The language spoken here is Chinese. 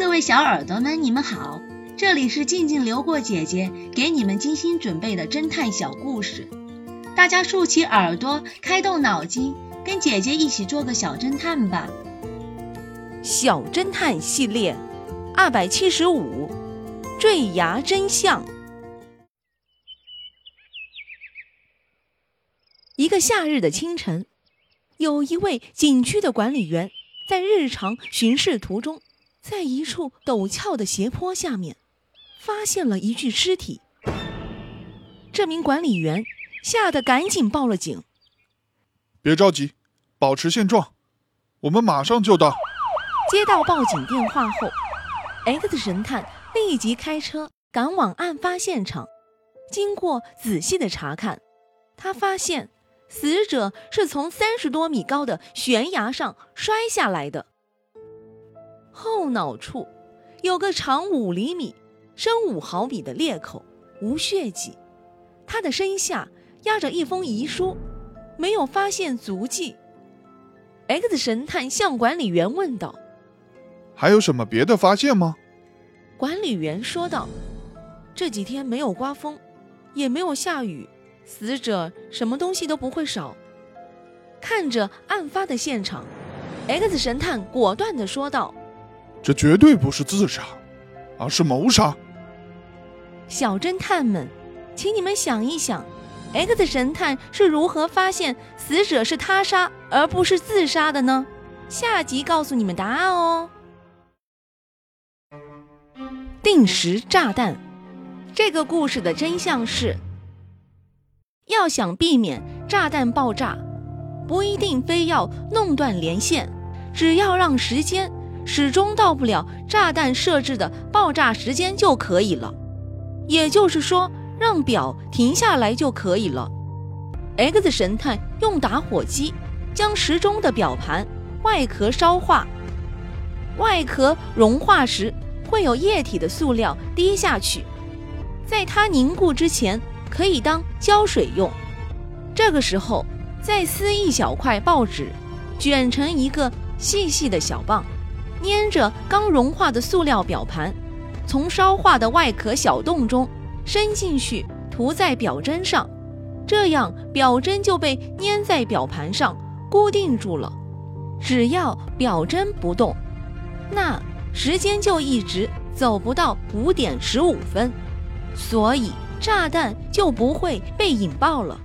各位小耳朵们，你们好，这里是静静流过姐姐给你们精心准备的侦探小故事，大家竖起耳朵，开动脑筋，跟姐姐一起做个小侦探吧。小侦探系列二百七十五，坠崖真相。一个夏日的清晨，有一位景区的管理员在日常巡视途中。在一处陡峭的斜坡下面，发现了一具尸体。这名管理员吓得赶紧报了警。别着急，保持现状，我们马上就到。接到报警电话后，X 神探立即开车赶往案发现场。经过仔细的查看，他发现死者是从三十多米高的悬崖上摔下来的。后脑处有个长五厘米、深五毫米的裂口，无血迹。他的身下压着一封遗书，没有发现足迹。X 神探向管理员问道：“还有什么别的发现吗？”管理员说道：“这几天没有刮风，也没有下雨，死者什么东西都不会少。”看着案发的现场，X 神探果断地说道。这绝对不是自杀，而是谋杀。小侦探们，请你们想一想，X 神探是如何发现死者是他杀而不是自杀的呢？下集告诉你们答案哦。定时炸弹，这个故事的真相是：要想避免炸弹爆炸，不一定非要弄断连线，只要让时间。始终到不了炸弹设置的爆炸时间就可以了，也就是说，让表停下来就可以了。X 神探用打火机将时钟的表盘外壳烧化，外壳融化时会有液体的塑料滴下去，在它凝固之前可以当胶水用。这个时候再撕一小块报纸，卷成一个细细的小棒。粘着刚融化的塑料表盘，从烧化的外壳小洞中伸进去，涂在表针上，这样表针就被粘在表盘上，固定住了。只要表针不动，那时间就一直走不到五点十五分，所以炸弹就不会被引爆了。